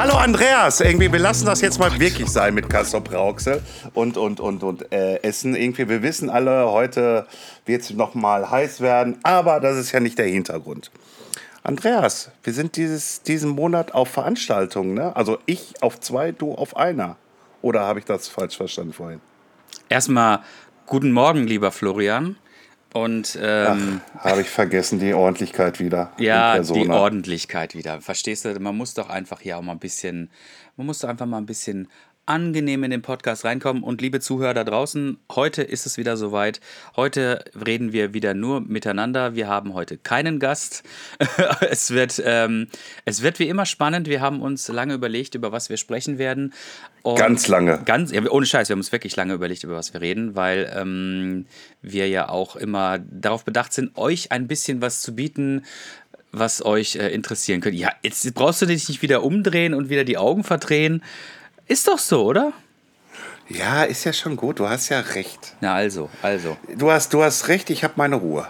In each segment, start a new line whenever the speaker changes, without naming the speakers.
Hallo Andreas, irgendwie wir lassen das jetzt mal wirklich sein mit Kassop Rauxel und und und und äh, Essen. Irgendwie wir wissen alle, heute wird es noch mal heiß werden, aber das ist ja nicht der Hintergrund. Andreas, wir sind dieses, diesen Monat auf Veranstaltungen, ne? Also ich auf zwei, du auf einer. Oder habe ich das falsch verstanden vorhin?
Erstmal guten Morgen, lieber Florian. Und ähm,
habe ich vergessen die Ordentlichkeit wieder.
ja, die. Ordentlichkeit wieder. Verstehst du? Man muss doch einfach hier auch mal ein bisschen, man muss doch einfach mal ein bisschen angenehm in den Podcast reinkommen. Und liebe Zuhörer da draußen, heute ist es wieder soweit. Heute reden wir wieder nur miteinander. Wir haben heute keinen Gast. es, wird, ähm, es wird wie immer spannend. Wir haben uns lange überlegt, über was wir sprechen werden. Und
Ganz lange.
Ganz, ja, ohne Scheiß, wir haben uns wirklich lange überlegt, über was wir reden, weil ähm, wir ja auch immer darauf bedacht sind, euch ein bisschen was zu bieten, was euch äh, interessieren könnte. Ja, jetzt brauchst du dich nicht wieder umdrehen und wieder die Augen verdrehen. Ist doch so, oder?
Ja, ist ja schon gut. Du hast ja recht.
Na also, also.
Du hast, du hast recht. Ich habe meine Ruhe.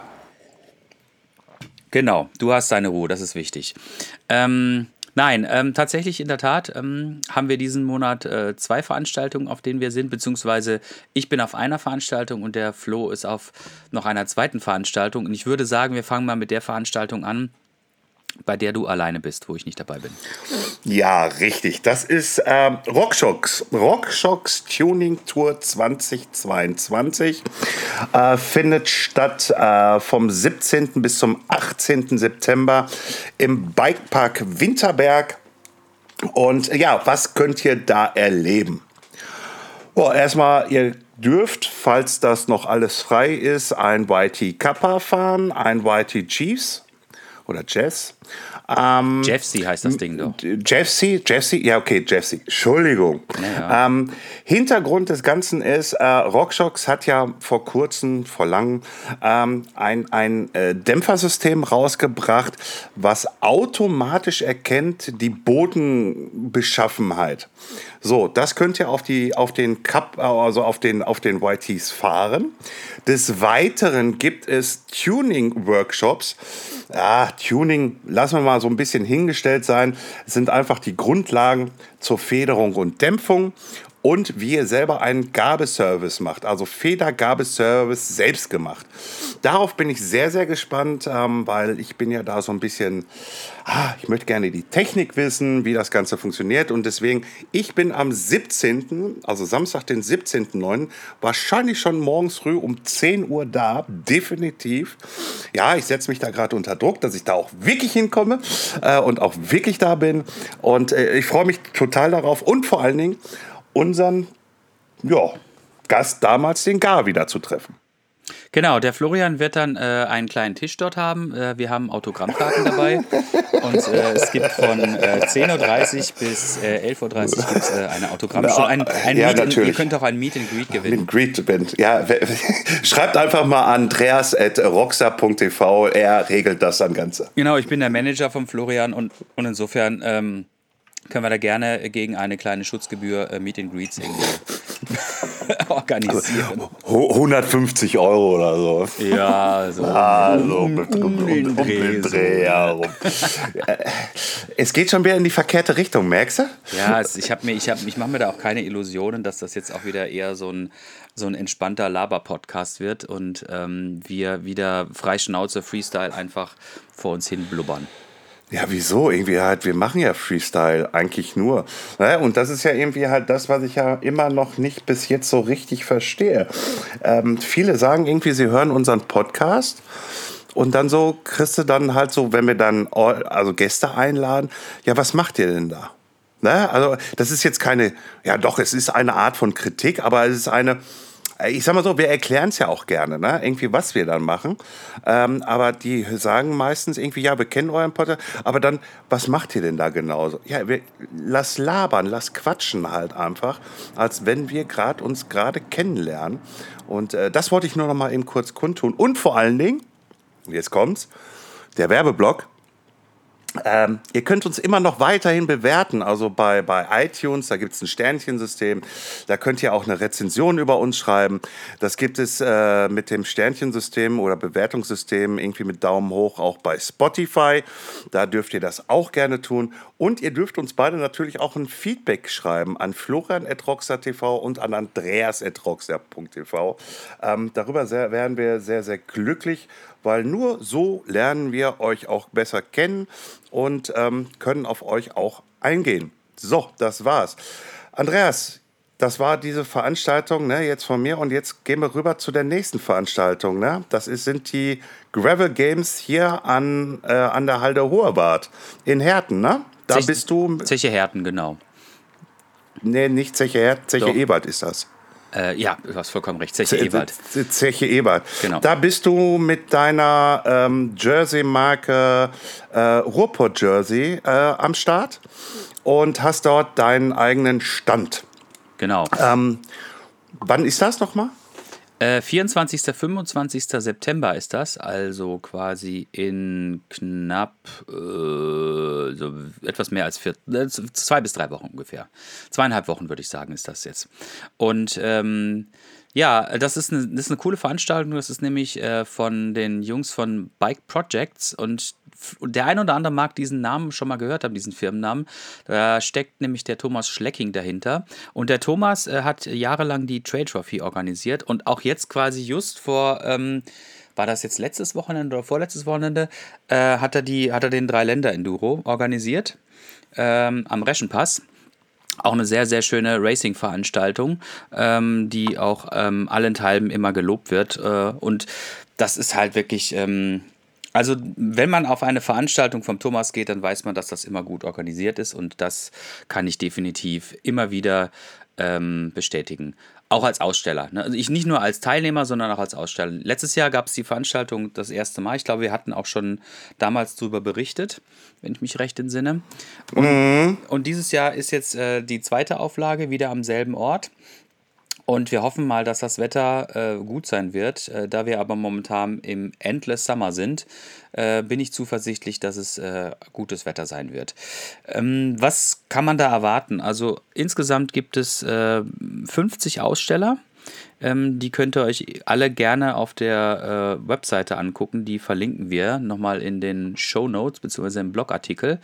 Genau, du hast deine Ruhe, das ist wichtig. Ähm, nein, ähm, tatsächlich in der Tat ähm, haben wir diesen Monat äh, zwei Veranstaltungen, auf denen wir sind, beziehungsweise ich bin auf einer Veranstaltung und der Flo ist auf noch einer zweiten Veranstaltung. Und ich würde sagen, wir fangen mal mit der Veranstaltung an, bei der du alleine bist, wo ich nicht dabei bin.
Ja, richtig. Das ist ähm, Rockshocks. Rockshocks Tuning Tour 2022 äh, findet statt äh, vom 17. bis zum 18. September im Bikepark Winterberg. Und ja, was könnt ihr da erleben? Oh, erstmal, ihr dürft, falls das noch alles frei ist, ein YT Kappa fahren, ein YT Chiefs oder Jazz. Ähm,
Jeffsy heißt das Ding doch.
Jeffsy, Jeffsy, ja okay, Jeffsy, Entschuldigung.
Ja,
Ähm, Hintergrund des Ganzen ist, äh, Rockshocks hat ja vor kurzem, vor langem, ähm, ein, ein äh, Dämpfersystem rausgebracht, was automatisch erkennt die Bodenbeschaffenheit. So, das könnt ihr auf, die, auf den Cup, also auf den, auf den YTs fahren. Des Weiteren gibt es Tuning-Workshops. Ja, Tuning, lassen wir mal so ein bisschen hingestellt sein. Es sind einfach die Grundlagen zur Federung und Dämpfung und wie ihr selber einen Gabeservice macht, also Federgabeservice selbst gemacht. Darauf bin ich sehr, sehr gespannt, ähm, weil ich bin ja da so ein bisschen, ah, ich möchte gerne die Technik wissen, wie das Ganze funktioniert und deswegen, ich bin am 17., also Samstag, den 17.09., wahrscheinlich schon morgens früh um 10 Uhr da, definitiv. Ja, ich setze mich da gerade unter Druck, dass ich da auch wirklich hinkomme äh, und auch wirklich da bin und äh, ich freue mich total darauf und vor allen Dingen, unseren ja, Gast damals, den Gar, wieder zu treffen.
Genau, der Florian wird dann äh, einen kleinen Tisch dort haben. Äh, wir haben Autogrammkarten dabei. Und äh, es gibt von äh, 10.30 Uhr bis äh, 11.30 Uhr gibt's, äh, eine Autogrammstunde. Ein, ein
Ja,
Meet. Ihr könnt auch ein Meet and Greet gewinnen.
Mit Greet Band. Ja, schreibt einfach mal an andreas.roxa.tv. Er regelt das dann Ganze.
Genau, ich bin der Manager von Florian und, und insofern ähm, können wir da gerne gegen eine kleine Schutzgebühr äh, Meet and Greets irgendwie organisieren.
Ho- 150 Euro oder so.
Ja, so.
Also, um, um, um,
den
um
Dreh
den
so.
Dreh. Äh, es geht schon wieder in die verkehrte Richtung, merkst du?
Ja, es, ich, hab mir, ich, hab, ich mache mir da auch keine Illusionen, dass das jetzt auch wieder eher so ein, so ein entspannter Laber-Podcast wird und ähm, wir wieder frei Schnauze Freestyle einfach vor uns hin blubbern.
Ja, wieso? Irgendwie halt, wir machen ja Freestyle eigentlich nur. Ne? Und das ist ja irgendwie halt das, was ich ja immer noch nicht bis jetzt so richtig verstehe. Ähm, viele sagen irgendwie, sie hören unseren Podcast und dann so kriegst du dann halt so, wenn wir dann also Gäste einladen, ja, was macht ihr denn da? Ne? Also das ist jetzt keine, ja doch, es ist eine Art von Kritik, aber es ist eine, ich sag mal so, wir erklären es ja auch gerne, ne? irgendwie was wir dann machen. Ähm, aber die sagen meistens irgendwie, ja, wir kennen euren Podcast, aber dann, was macht ihr denn da genauso? Ja, wir, lass labern, lass quatschen halt einfach, als wenn wir gerade uns gerade kennenlernen. Und äh, das wollte ich nur noch mal eben kurz kundtun. Und vor allen Dingen, jetzt kommt's, der Werbeblock. Ähm, ihr könnt uns immer noch weiterhin bewerten, also bei, bei iTunes, da gibt es ein Sternchensystem, da könnt ihr auch eine Rezension über uns schreiben. Das gibt es äh, mit dem Sternchensystem oder Bewertungssystem irgendwie mit Daumen hoch auch bei Spotify. Da dürft ihr das auch gerne tun. Und ihr dürft uns beide natürlich auch ein Feedback schreiben an florian.roxer.tv und an andreas.roxer.tv. Ähm, darüber sehr, wären wir sehr, sehr glücklich weil nur so lernen wir euch auch besser kennen und ähm, können auf euch auch eingehen. So, das war's. Andreas, das war diese Veranstaltung ne, jetzt von mir und jetzt gehen wir rüber zu der nächsten Veranstaltung. Ne? Das ist, sind die Gravel Games hier an, äh, an der Halde Hoherbad in Herten. Ne?
Da Zech, bist du. Zeche Herten, genau.
Nee, nicht Zeche Herten, Zeche Ebert ist das.
Äh, ja, du hast vollkommen recht. Zeche Ebert.
Zeche Ebert. Genau. Da bist du mit deiner ähm, Jersey-Marke äh, Ruhrpott-Jersey äh, am Start und hast dort deinen eigenen Stand.
Genau.
Ähm, wann ist das nochmal?
Äh, 24. 25. September ist das, also quasi in knapp äh, so etwas mehr als vier, äh, zwei bis drei Wochen ungefähr. Zweieinhalb Wochen würde ich sagen, ist das jetzt. Und ähm, ja, das ist, eine, das ist eine coole Veranstaltung. Das ist nämlich äh, von den Jungs von Bike Projects und der ein oder andere mag diesen Namen schon mal gehört haben, diesen Firmennamen. Da steckt nämlich der Thomas Schlecking dahinter. Und der Thomas äh, hat jahrelang die Trade Trophy organisiert und auch jetzt quasi just vor. Ähm, war das jetzt letztes Wochenende oder vorletztes Wochenende, äh, hat, er die, hat er den Drei-Länder-Enduro organisiert ähm, am Reschenpass. Auch eine sehr, sehr schöne Racing-Veranstaltung, ähm, die auch ähm, allenthalben immer gelobt wird. Äh, und das ist halt wirklich, ähm, also, wenn man auf eine Veranstaltung vom Thomas geht, dann weiß man, dass das immer gut organisiert ist und das kann ich definitiv immer wieder ähm, bestätigen. Auch als Aussteller. Ne? Also ich nicht nur als Teilnehmer, sondern auch als Aussteller. Letztes Jahr gab es die Veranstaltung das erste Mal. Ich glaube, wir hatten auch schon damals darüber berichtet, wenn ich mich recht entsinne. Und, mhm. und dieses Jahr ist jetzt äh, die zweite Auflage wieder am selben Ort. Und wir hoffen mal, dass das Wetter äh, gut sein wird. Äh, da wir aber momentan im Endless Summer sind, äh, bin ich zuversichtlich, dass es äh, gutes Wetter sein wird. Ähm, was kann man da erwarten? Also insgesamt gibt es 50 äh, Aussteller. Ähm, die könnt ihr euch alle gerne auf der äh, Webseite angucken. Die verlinken wir nochmal in den Show Notes bzw. im Blogartikel.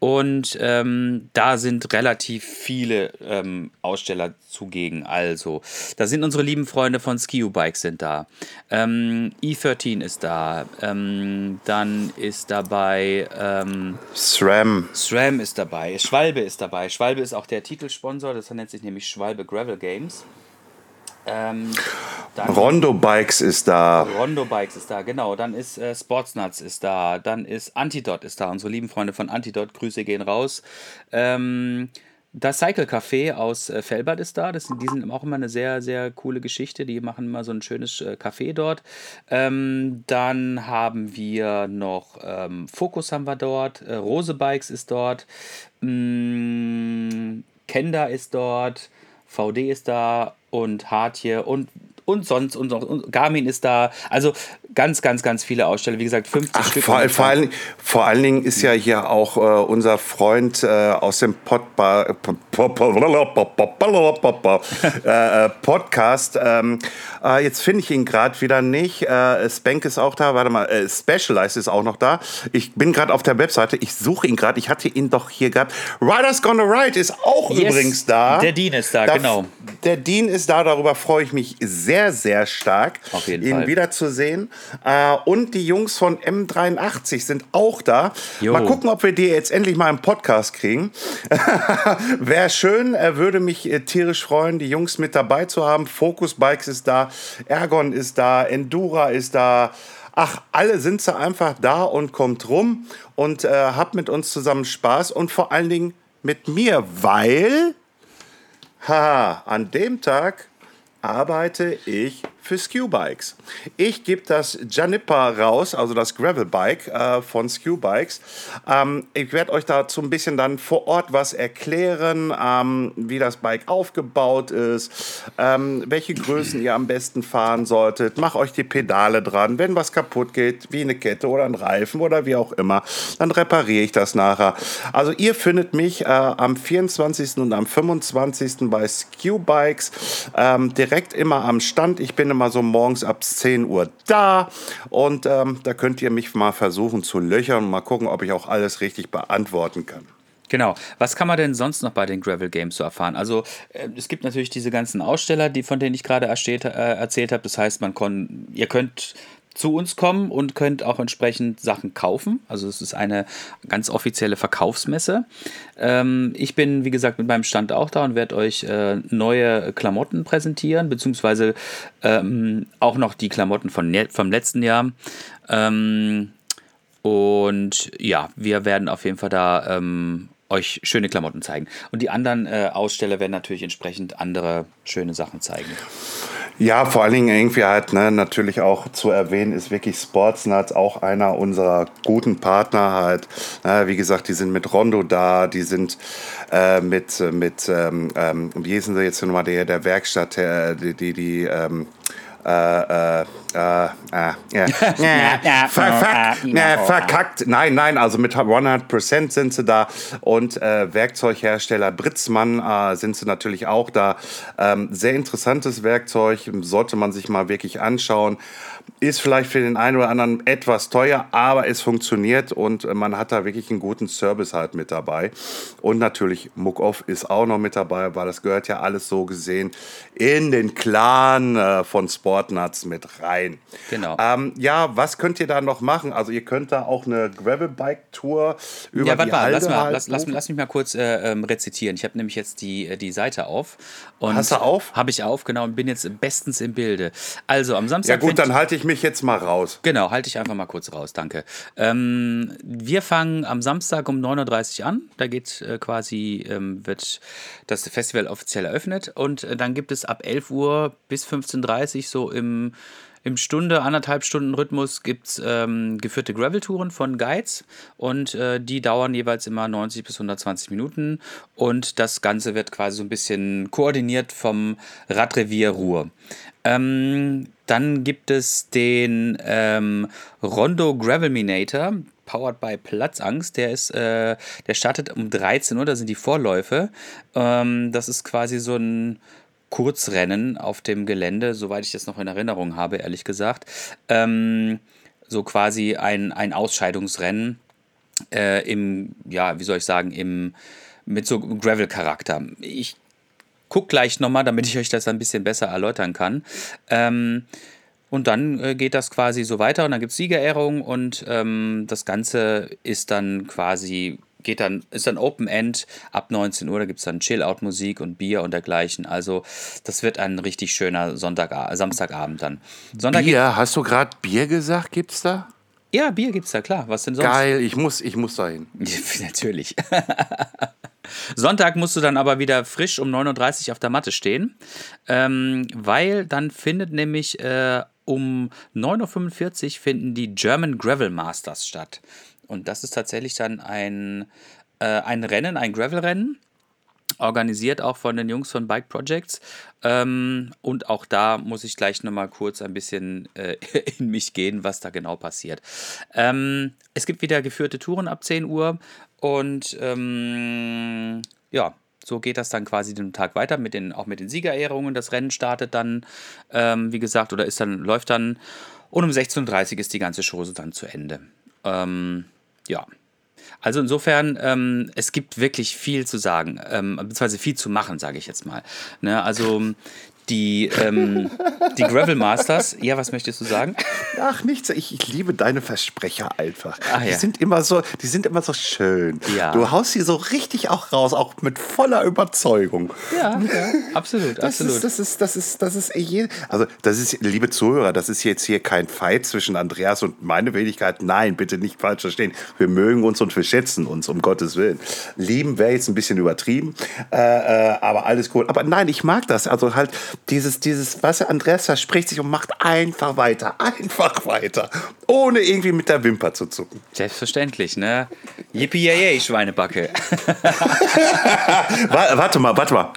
Und ähm, da sind relativ viele ähm, Aussteller zugegen. Also, da sind unsere lieben Freunde von Skiu Bikes sind da. Ähm, E13 ist da. Ähm, dann ist dabei ähm,
SRAM.
SRAM ist dabei. Schwalbe ist dabei. Schwalbe ist auch der Titelsponsor. Das nennt sich nämlich Schwalbe Gravel Games.
Ähm, Rondo Bikes ist da.
Rondo Bikes ist da, genau. Dann ist äh, Sportsnuts ist da. Dann ist Antidot ist da. Unsere lieben Freunde von Antidot, Grüße gehen raus. Ähm, das Cycle Café aus äh, Felbert ist da. Das sind, die sind auch immer eine sehr, sehr coole Geschichte. Die machen immer so ein schönes äh, Café dort. Ähm, dann haben wir noch ähm, Focus haben wir dort. Äh, Rose Bikes ist dort. Mm, Kenda ist dort. VD ist da und Hartje und und sonst und, und Garmin ist da. Also ganz, ganz, ganz viele Aussteller. Wie gesagt, 50 Ach, Stück.
Vor, vor, allen, vor allen Dingen ist ja hier auch äh, unser Freund äh, aus dem äh, Podcast. Ähm, äh, jetzt finde ich ihn gerade wieder nicht. Äh, Spank ist auch da. Warte mal, äh, Specialized ist auch noch da. Ich bin gerade auf der Webseite. Ich suche ihn gerade. Ich hatte ihn doch hier gehabt. Riders Gonna Ride ist auch yes, übrigens da.
Der Dean ist da, da, genau.
Der Dean ist da. Darüber freue ich mich sehr sehr, sehr stark, ihn Fall. wiederzusehen. Äh, und die Jungs von M83 sind auch da. Jo. Mal gucken, ob wir die jetzt endlich mal im Podcast kriegen. Wäre schön, er würde mich äh, tierisch freuen, die Jungs mit dabei zu haben. Focus Bikes ist da, Ergon ist da, Endura ist da. Ach, alle sind sie einfach da und kommt rum und äh, habt mit uns zusammen Spaß und vor allen Dingen mit mir, weil, haha, an dem Tag arbeite ich für Skew-Bikes. Ich gebe das Janipa raus, also das Gravel-Bike äh, von Skew-Bikes. Ähm, ich werde euch dazu ein bisschen dann vor Ort was erklären, ähm, wie das Bike aufgebaut ist, ähm, welche Größen ihr am besten fahren solltet. Mach euch die Pedale dran. Wenn was kaputt geht, wie eine Kette oder ein Reifen oder wie auch immer, dann repariere ich das nachher. Also ihr findet mich äh, am 24. und am 25. bei Skew-Bikes ähm, direkt immer am Stand. Ich bin immer so morgens ab 10 Uhr da und ähm, da könnt ihr mich mal versuchen zu löchern und mal gucken, ob ich auch alles richtig beantworten kann.
Genau. Was kann man denn sonst noch bei den Gravel Games so erfahren? Also äh, es gibt natürlich diese ganzen Aussteller, die von denen ich gerade erzählt, äh, erzählt habe. Das heißt, man kon, ihr könnt zu uns kommen und könnt auch entsprechend Sachen kaufen. Also es ist eine ganz offizielle Verkaufsmesse. Ähm, ich bin, wie gesagt, mit meinem Stand auch da und werde euch äh, neue Klamotten präsentieren, beziehungsweise ähm, auch noch die Klamotten von, vom letzten Jahr. Ähm, und ja, wir werden auf jeden Fall da ähm, euch schöne Klamotten zeigen. Und die anderen äh, Aussteller werden natürlich entsprechend andere schöne Sachen zeigen.
Ja, vor allen Dingen irgendwie halt ne, natürlich auch zu erwähnen ist wirklich Sportsnuts auch einer unserer guten Partner halt. Ne, wie gesagt, die sind mit Rondo da, die sind äh, mit, mit ähm, ähm, wie hießen sie jetzt nochmal, der, der Werkstatt, der, die, die, die ähm, äh, äh, äh, äh, verkackt, äh. Nein, nein, also mit 100% sind sie da. Und äh, Werkzeughersteller Britzmann äh, sind sie natürlich auch da. Ähm, sehr interessantes Werkzeug, sollte man sich mal wirklich anschauen. Ist vielleicht für den einen oder anderen etwas teuer, aber es funktioniert und man hat da wirklich einen guten Service halt mit dabei. Und natürlich Muck-Off ist auch noch mit dabei, weil das gehört ja alles so gesehen in den Clan äh, von Sportnuts mit rein.
Genau.
Ähm, ja, was könnt ihr da noch machen? Also ihr könnt da auch eine Gravelbike-Tour über
ja, warte
die
mal,
Halde
lass, mal
halt
lass, lass, lass mich mal kurz äh, ähm, rezitieren. Ich habe nämlich jetzt die, äh, die Seite auf. Und
Hast du auf?
Habe ich auf, genau, und bin jetzt bestens im Bilde. Also am Samstag.
Ja gut, dann halte ich mich jetzt mal raus.
Genau, halte ich einfach mal kurz raus, danke. Ähm, wir fangen am Samstag um 9.30 Uhr an. Da geht äh, quasi, ähm, wird das Festival offiziell eröffnet und äh, dann gibt es ab 11 Uhr bis 15.30 Uhr so im, im Stunde, anderthalb Stunden Rhythmus gibt es ähm, geführte Gravel-Touren von Guides und äh, die dauern jeweils immer 90 bis 120 Minuten und das Ganze wird quasi so ein bisschen koordiniert vom Radrevier Ruhr. Ähm, dann gibt es den ähm, Rondo Gravelminator, powered by Platzangst. Der ist, äh, der startet um 13 Uhr, da sind die Vorläufe. Ähm, das ist quasi so ein Kurzrennen auf dem Gelände, soweit ich das noch in Erinnerung habe, ehrlich gesagt. Ähm, so quasi ein, ein Ausscheidungsrennen äh, im, ja, wie soll ich sagen, im, mit so Gravel-Charakter. Ich guck gleich nochmal, damit ich euch das ein bisschen besser erläutern kann. Ähm, und dann äh, geht das quasi so weiter und dann gibt es Siegerehrungen und ähm, das Ganze ist dann quasi, geht dann, ist dann Open End ab 19 Uhr, da gibt es dann Chill-Out-Musik und Bier und dergleichen. Also das wird ein richtig schöner Sonntag, Samstagabend dann. Sonntag
Bier, hast du gerade Bier gesagt, gibt's da?
Ja, Bier gibt's da, klar. Was denn sonst?
Geil, ich muss, ich muss da hin.
Natürlich. Sonntag musst du dann aber wieder frisch um 9.30 Uhr auf der Matte stehen, ähm, weil dann findet nämlich äh, um 9.45 Uhr finden die German Gravel Masters statt. Und das ist tatsächlich dann ein, äh, ein Rennen, ein Gravel-Rennen, organisiert auch von den Jungs von Bike Projects. Ähm, und auch da muss ich gleich nochmal kurz ein bisschen äh, in mich gehen, was da genau passiert. Ähm, es gibt wieder geführte Touren ab 10 Uhr und ähm, ja, so geht das dann quasi den Tag weiter, mit den, auch mit den Siegerehrungen. Das Rennen startet dann, ähm, wie gesagt, oder ist dann, läuft dann. Und um 16.30 Uhr ist die ganze Chose dann zu Ende. Ähm, ja. Also insofern, ähm, es gibt wirklich viel zu sagen, ähm, beziehungsweise viel zu machen, sage ich jetzt mal. Ne? Also die, ähm, die Gravel Masters, ja, was möchtest du sagen?
Ach, nichts. Ich, ich liebe deine Versprecher einfach.
Ach
Die
ja.
sind immer so, die sind immer so schön.
Ja.
Du haust sie so richtig auch raus, auch mit voller Überzeugung.
Ja, ja absolut,
Das
absolut.
ist, das ist, das ist, das ist, je, also das ist, liebe Zuhörer, das ist jetzt hier kein Fight zwischen Andreas und meine Wenigkeit. Nein, bitte nicht falsch verstehen. Wir mögen uns und wir schätzen uns, um Gottes Willen. Lieben wäre jetzt ein bisschen übertrieben, äh, äh, aber alles cool. Aber nein, ich mag das. Also halt, dieses, dieses, was Andreas verspricht sich und macht einfach weiter, einfach weiter, ohne irgendwie mit der Wimper zu zucken.
Selbstverständlich, ne? Yippie, yay, Schweinebacke.
warte mal, warte mal.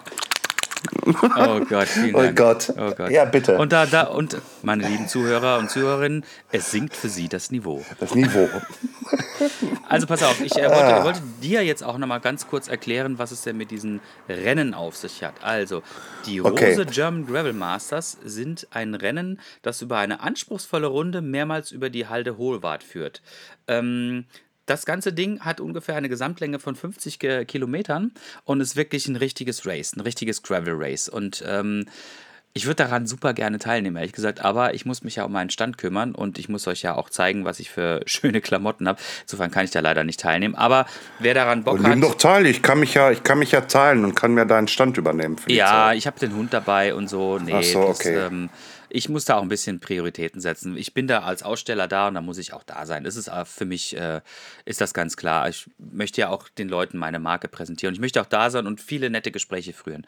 Oh Gott, vielen
Oh
Dank.
Gott.
Oh Gott.
Ja, bitte.
Und da, da, und meine lieben Zuhörer und Zuhörerinnen, es sinkt für Sie das Niveau.
Das Niveau.
Also pass auf, ich äh,
Ah.
wollte, wollte dir jetzt auch nochmal ganz kurz erklären, was es denn mit diesen Rennen auf sich hat. Also, die Rose
Okay.
German Gravel Masters sind ein Rennen, das über eine anspruchsvolle Runde mehrmals über die Halde Hohlwart führt. Ähm, das ganze Ding hat ungefähr eine Gesamtlänge von 50 Ge- Kilometern und ist wirklich ein richtiges Race, ein richtiges Gravel Race. Und ähm, ich würde daran super gerne teilnehmen, ehrlich gesagt, aber ich muss mich ja um meinen Stand kümmern und ich muss euch ja auch zeigen, was ich für schöne Klamotten habe. Insofern kann ich da leider nicht teilnehmen. Aber wer daran Bock
Und nimm
hat.
doch teil, ich kann mich ja, ich kann mich ja teilen und kann mir deinen Stand übernehmen.
Ja, ich habe den Hund dabei und so. Nee,
Ach so,
das,
okay.
ähm, ich muss da auch ein bisschen Prioritäten setzen. Ich bin da als Aussteller da und da muss ich auch da sein. Das ist äh, für mich, äh, ist das ganz klar. Ich möchte ja auch den Leuten meine Marke präsentieren. Ich möchte auch da sein und viele nette Gespräche führen.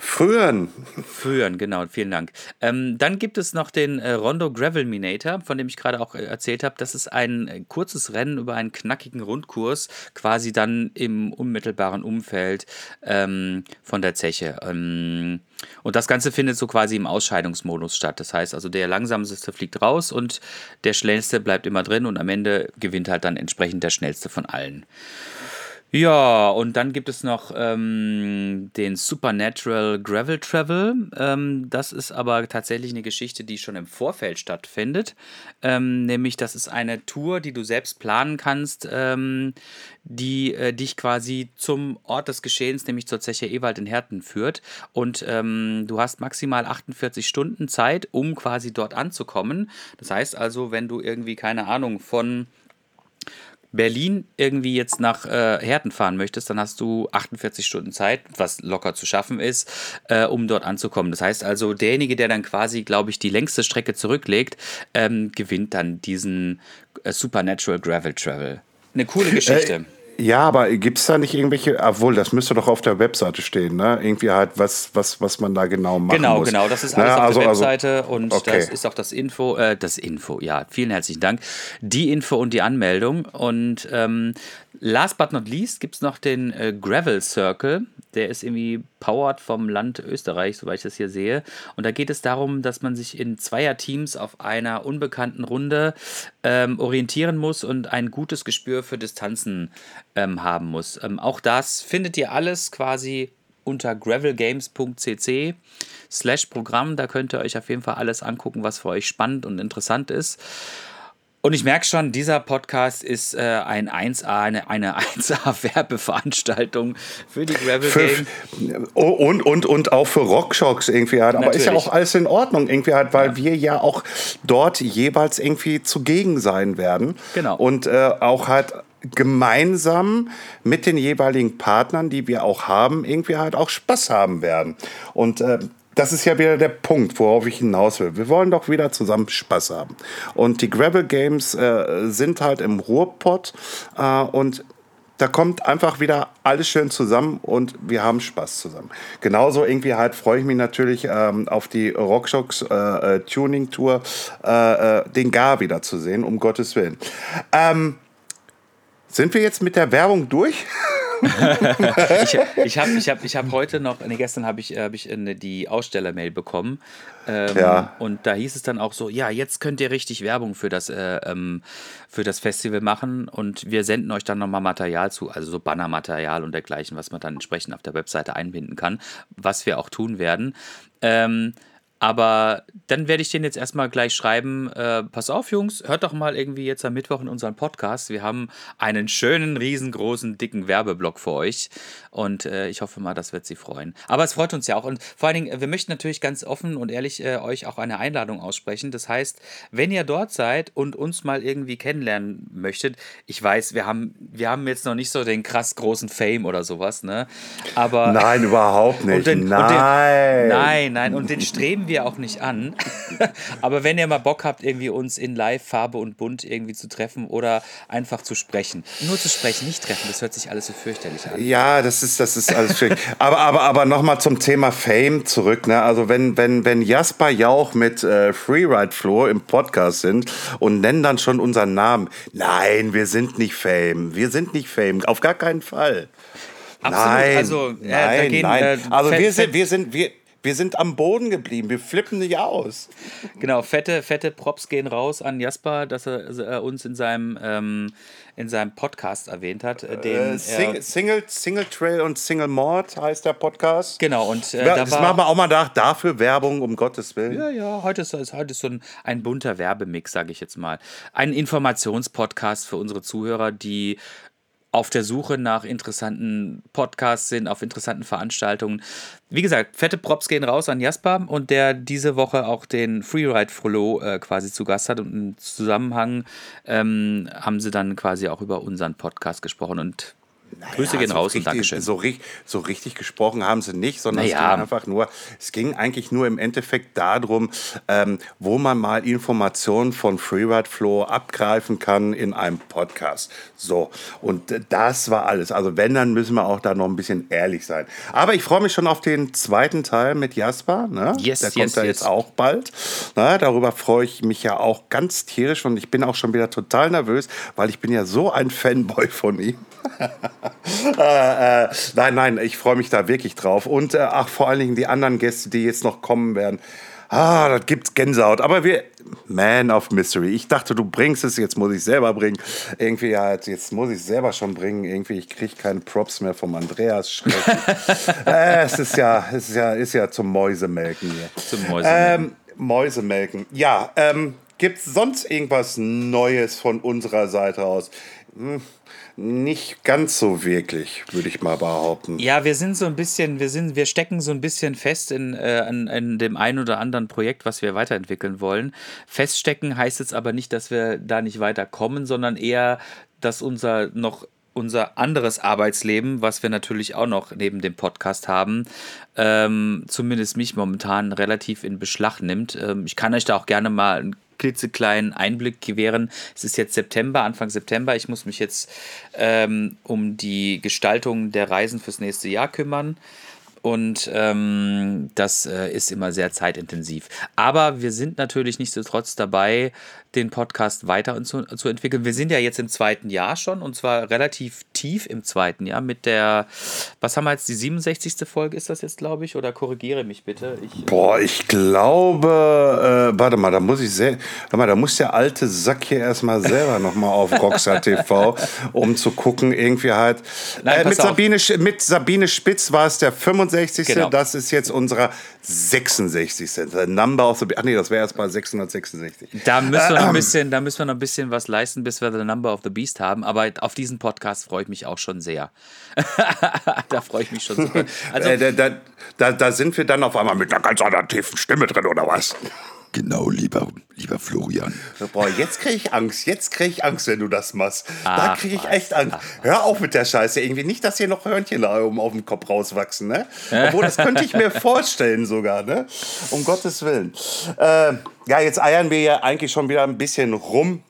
Frühen.
Führen, genau, vielen Dank. Ähm, dann gibt es noch den äh, Rondo Gravel Minator, von dem ich gerade auch äh, erzählt habe. Das ist ein äh, kurzes Rennen über einen knackigen Rundkurs, quasi dann im unmittelbaren Umfeld ähm, von der Zeche. Ähm, und das Ganze findet so quasi im Ausscheidungsmodus statt. Das heißt also, der langsamste fliegt raus und der schnellste bleibt immer drin und am Ende gewinnt halt dann entsprechend der schnellste von allen. Ja, und dann gibt es noch ähm, den Supernatural Gravel Travel. Ähm, das ist aber tatsächlich eine Geschichte, die schon im Vorfeld stattfindet. Ähm, nämlich, das ist eine Tour, die du selbst planen kannst, ähm, die äh, dich quasi zum Ort des Geschehens, nämlich zur Zeche Ewald in Herten führt. Und ähm, du hast maximal 48 Stunden Zeit, um quasi dort anzukommen. Das heißt also, wenn du irgendwie, keine Ahnung, von Berlin irgendwie jetzt nach äh, Herten fahren möchtest, dann hast du 48 Stunden Zeit, was locker zu schaffen ist, äh, um dort anzukommen. Das heißt also, derjenige, der dann quasi, glaube ich, die längste Strecke zurücklegt, ähm, gewinnt dann diesen äh, Supernatural Gravel Travel. Eine coole Geschichte.
Ja, aber gibt es da nicht irgendwelche, obwohl, das müsste doch auf der Webseite stehen, ne? Irgendwie halt, was, was, was man da genau machen
Genau,
muss.
genau. Das ist
Na,
alles auf
also-
der
also-
Webseite und
okay.
das ist auch das Info, äh, das Info, ja, vielen herzlichen Dank. Die Info und die Anmeldung. Und ähm, last but not least gibt es noch den äh, Gravel Circle. Der ist irgendwie powered vom Land Österreich, soweit ich das hier sehe. Und da geht es darum, dass man sich in Zweierteams auf einer unbekannten Runde ähm, orientieren muss und ein gutes Gespür für Distanzen ähm, haben muss. Ähm, auch das findet ihr alles quasi unter gravelgames.cc slash Programm. Da könnt ihr euch auf jeden Fall alles angucken, was für euch spannend und interessant ist. Und ich merke schon, dieser Podcast ist äh, ein 1A, eine, eine 1A-Werbeveranstaltung für die Gravel Game.
Und, und, und auch für Rockshocks irgendwie halt. Aber ist ja
Natürlich.
auch alles in Ordnung irgendwie halt, weil wir ja auch dort jeweils irgendwie zugegen sein werden.
Genau.
Und äh, auch halt gemeinsam mit den jeweiligen Partnern, die wir auch haben, irgendwie halt auch Spaß haben werden. Und äh, das ist ja wieder der Punkt, worauf ich hinaus will. Wir wollen doch wieder zusammen Spaß haben. Und die Gravel Games äh, sind halt im Ruhrpott äh, und da kommt einfach wieder alles schön zusammen und wir haben Spaß zusammen. Genauso irgendwie halt freue ich mich natürlich ähm, auf die Rockshocks äh, äh, Tuning Tour, äh, äh, den Gar wieder zu sehen, um Gottes Willen. Ähm, sind wir jetzt mit der Werbung durch?
Ich, ich habe ich hab, ich hab heute noch, nee, gestern habe ich, hab ich eine, die Aussteller-Mail bekommen. Ähm,
Ja.
Und da hieß es dann auch so: Ja, jetzt könnt ihr richtig Werbung für das, äh, ähm, für das Festival machen und wir senden euch dann nochmal Material zu, also so Bannermaterial und dergleichen, was man dann entsprechend auf der Webseite einbinden kann, was wir auch tun werden. Ähm, aber dann werde ich denen jetzt erstmal gleich schreiben, äh, pass auf Jungs, hört doch mal irgendwie jetzt am Mittwoch in unseren Podcast. Wir haben einen schönen, riesengroßen, dicken Werbeblock für euch und äh, ich hoffe mal, das wird sie freuen. Aber es freut uns ja auch und vor allen Dingen, äh, wir möchten natürlich ganz offen und ehrlich äh, euch auch eine Einladung aussprechen. Das heißt, wenn ihr dort seid und uns mal irgendwie kennenlernen möchtet, ich weiß, wir haben, wir haben jetzt noch nicht so den krass großen Fame oder sowas, ne? Aber
Nein, überhaupt nicht.
den,
nein.
Den, nein, nein. Und den streben wir wir auch nicht an. Aber wenn ihr mal Bock habt, irgendwie uns in Live, Farbe und Bunt irgendwie zu treffen oder einfach zu sprechen. Nur zu sprechen, nicht treffen, das hört sich alles so fürchterlich an.
Ja, das ist, das ist alles schwierig. aber aber, aber nochmal zum Thema Fame zurück. Ne? Also wenn, wenn, wenn Jasper Jauch mit äh, Freeride Floor im Podcast sind und nennen dann schon unseren Namen. Nein, wir sind nicht Fame. Wir sind nicht Fame. Auf gar keinen Fall.
Absolut.
Nein,
Also, äh, da
nein,
gehen,
nein.
äh,
also wir sind, wir sind, wir, wir sind am Boden geblieben. Wir flippen nicht aus.
Genau, fette, fette Props gehen raus an Jasper, dass er uns in seinem, ähm, in seinem Podcast erwähnt hat. äh, Den,
Äh, Sing, Single, Single Trail und Single Mord heißt der Podcast.
genau, und äh,
Ja,
da
das
war,
machen wir auch mal nach, dafür Werbung, um Gottes Willen.
Ja, ja, heute ist, ist- heute ist so ein, ein bunter Werbemix, sage ich jetzt mal. Ein Informationspodcast für unsere Zuhörer, die auf der Suche nach interessanten Podcasts sind, auf interessanten Veranstaltungen. Wie gesagt, fette Props gehen raus an Jasper und der diese Woche auch den Freeride Frollo äh, quasi zu Gast hat und im Zusammenhang ähm, haben sie dann quasi auch über unseren Podcast gesprochen und Grüße
Ja,
gehen
so
raus und
richtig,
Dankeschön.
So, so richtig gesprochen haben sie nicht, sondern es
Naja.
ging einfach nur, es ging eigentlich nur im Endeffekt darum, ähm, wo man mal Informationen von Freeride Flow abgreifen kann in einem Podcast. So, und das war alles. Also wenn, dann müssen wir auch da noch ein bisschen ehrlich sein. Aber ich freue mich schon auf den zweiten Teil mit Jasper. Ne?
Yes,
Der kommt
yes,
ja
yes.
jetzt auch bald. Na, darüber freue ich mich ja auch ganz tierisch und ich bin auch schon wieder total nervös, weil ich bin ja so ein Fanboy von ihm. äh, äh, nein, nein, ich freue mich da wirklich drauf. Und äh, ach, vor allen Dingen die anderen Gäste, die jetzt noch kommen werden. Ah, das gibt's Gänsehaut. Aber wir, Man of Mystery. Ich dachte, du bringst es, jetzt muss ich selber bringen. Irgendwie, ja, jetzt- muss ich es selber schon bringen. Irgendwie, ich kriege keine Props mehr vom Andreas. Äh, es ist ja, es ist ja, ist ja zum Mäusemelken hier.
Zum Mäusemelken.
Ähm, Mäusemelken. Ja, ähm, gibt es sonst irgendwas Neues von unserer Seite aus? Hm, nicht ganz so wirklich, würde ich mal behaupten.
Ja, wir sind so ein bisschen, wir sind, wir stecken so ein bisschen fest in, äh, in, in dem einen oder anderen Projekt, was wir weiterentwickeln wollen. Feststecken heißt jetzt aber nicht, dass wir da nicht weiterkommen, sondern eher, dass unser noch unser anderes Arbeitsleben, was wir natürlich auch noch neben dem Podcast haben, ähm, zumindest mich momentan relativ in Beschlag nimmt. Ähm, ich kann euch da auch gerne mal einen klitzekleinen Einblick gewähren. Es ist jetzt September, Anfang September. Ich muss mich jetzt ähm, um die Gestaltung der Reisen fürs nächste Jahr kümmern. Und ähm, das äh, ist immer sehr zeitintensiv. Aber wir sind natürlich nichtsdestotrotz dabei, den Podcast weiter zu, zu entwickeln. Wir sind ja jetzt im zweiten Jahr schon und zwar relativ tief im zweiten Jahr mit der, was haben wir jetzt, die 67. Folge ist das jetzt, glaube ich? Oder korrigiere mich bitte. Ich,
Boah, ich glaube, äh, warte mal, da muss ich sehr, warte mal, da muss der alte Sack hier erstmal selber nochmal auf Rockstar TV, um zu gucken, irgendwie halt.
Nein,
äh, mit. Sabine, mit Sabine Spitz war es der 65.
Genau.
Das ist jetzt unserer 66. The Number of the, ach nee, das wäre erst mal 666.
Da müssen, wir
Ähm.
Ein bisschen, da müssen wir noch ein bisschen was leisten, bis wir The Number of the Beast haben. Aber auf diesen Podcast freue ich mich auch schon sehr. da freue ich mich schon super. Also,
äh, da, da, da, da sind wir dann auf einmal mit einer ganz anderen tiefen Stimme drin, oder was?
Genau, lieber, lieber Florian.
Boah, jetzt kriege ich Angst. Jetzt kriege ich Angst, wenn du das machst. da
Ach,
kriege ich
was.
echt Angst. Hör auf mit der Scheiße. Irgendwie nicht, dass hier noch Hörnchen da oben auf dem Kopf rauswachsen, ne? Obwohl, das könnte ich mir vorstellen sogar, ne? Um Gottes Willen. Äh, ja, jetzt eiern wir ja eigentlich schon wieder ein bisschen rum.